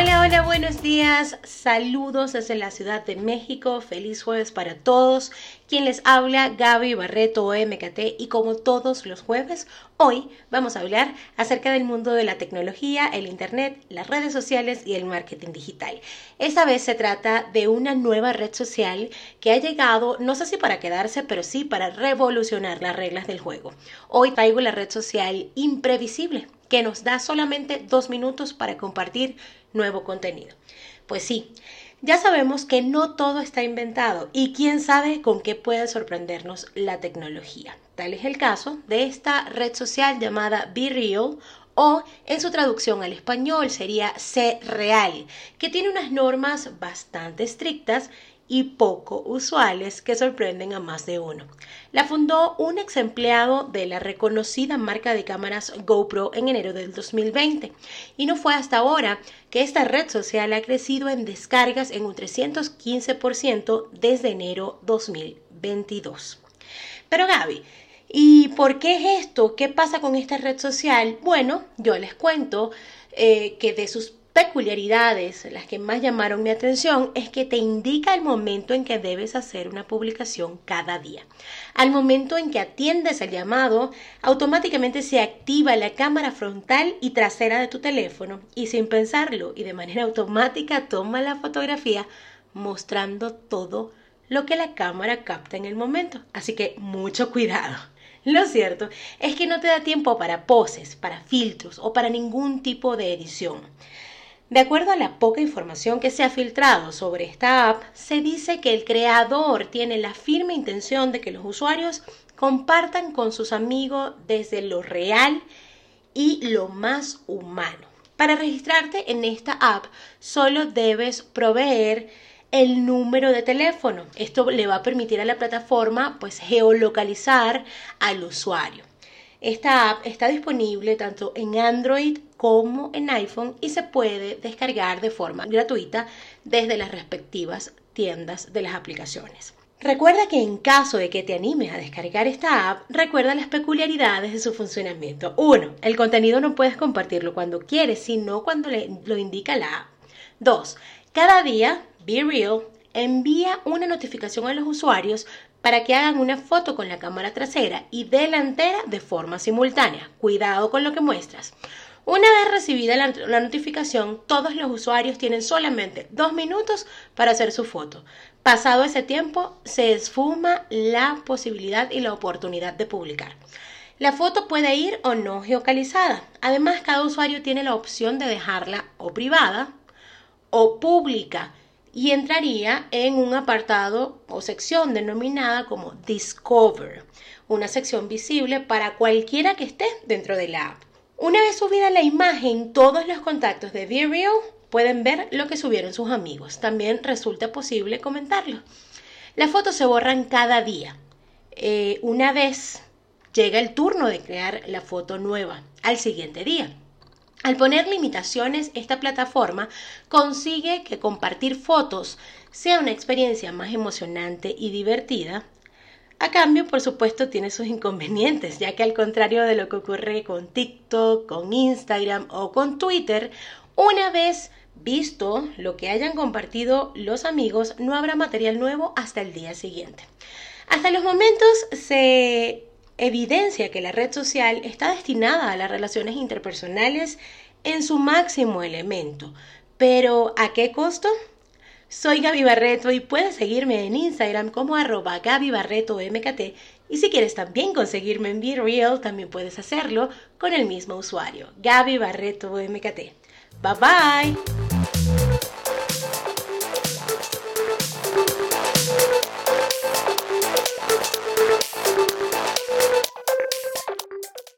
Hola, hola, buenos días. Saludos desde la Ciudad de México. Feliz jueves para todos. Quien les habla, Gaby Barreto MKT y como todos los jueves, hoy vamos a hablar acerca del mundo de la tecnología, el Internet, las redes sociales y el marketing digital. Esta vez se trata de una nueva red social que ha llegado, no sé si para quedarse, pero sí para revolucionar las reglas del juego. Hoy traigo la red social Imprevisible que nos da solamente dos minutos para compartir nuevo contenido. Pues sí, ya sabemos que no todo está inventado y quién sabe con qué puede sorprendernos la tecnología. Tal es el caso de esta red social llamada Be Real o en su traducción al español sería Ser Real, que tiene unas normas bastante estrictas y poco usuales que sorprenden a más de uno. La fundó un ex empleado de la reconocida marca de cámaras GoPro en enero del 2020 y no fue hasta ahora que esta red social ha crecido en descargas en un 315% desde enero 2022. Pero Gaby, ¿y por qué es esto? ¿Qué pasa con esta red social? Bueno, yo les cuento eh, que de sus peculiaridades, las que más llamaron mi atención, es que te indica el momento en que debes hacer una publicación cada día. Al momento en que atiendes el llamado, automáticamente se activa la cámara frontal y trasera de tu teléfono y sin pensarlo y de manera automática toma la fotografía mostrando todo lo que la cámara capta en el momento. Así que mucho cuidado. Lo cierto es que no te da tiempo para poses, para filtros o para ningún tipo de edición. De acuerdo a la poca información que se ha filtrado sobre esta app, se dice que el creador tiene la firme intención de que los usuarios compartan con sus amigos desde lo real y lo más humano. Para registrarte en esta app solo debes proveer el número de teléfono. Esto le va a permitir a la plataforma pues geolocalizar al usuario. Esta app está disponible tanto en Android como en iPhone y se puede descargar de forma gratuita desde las respectivas tiendas de las aplicaciones. Recuerda que en caso de que te animes a descargar esta app, recuerda las peculiaridades de su funcionamiento. 1. El contenido no puedes compartirlo cuando quieres, sino cuando lo indica la app. 2. Cada día, Be Real envía una notificación a los usuarios para que hagan una foto con la cámara trasera y delantera de forma simultánea. Cuidado con lo que muestras. Una vez recibida la, notificación, todos los usuarios tienen solamente dos minutos para hacer su foto. Pasado ese tiempo, se esfuma la posibilidad y la oportunidad de publicar. La foto puede ir o no geocalizada. Además, cada usuario tiene la opción de dejarla o privada o pública y entraría en un apartado o sección denominada como Discover, una sección visible para cualquiera que esté dentro de la app. Una vez subida la imagen, todos los contactos de Vireo pueden ver lo que subieron sus amigos. También resulta posible comentarlo. Las fotos se borran cada día. Eh, una vez llega el turno de crear la foto nueva al siguiente día. Al poner limitaciones, esta plataforma consigue que compartir fotos sea una experiencia más emocionante y divertida. A cambio, por supuesto, tiene sus inconvenientes, ya que al contrario de lo que ocurre con TikTok, con Instagram o con Twitter, una vez visto lo que hayan compartido los amigos, no habrá material nuevo hasta el día siguiente. Hasta los momentos se evidencia que la red social está destinada a las relaciones interpersonales en su máximo elemento. Pero ¿a qué costo? Soy Gaby Barreto y puedes seguirme en Instagram como arroba Gaby Barreto MKT y si quieres también conseguirme en BeReal también puedes hacerlo con el mismo usuario, Gaby Barreto MKT. Bye bye.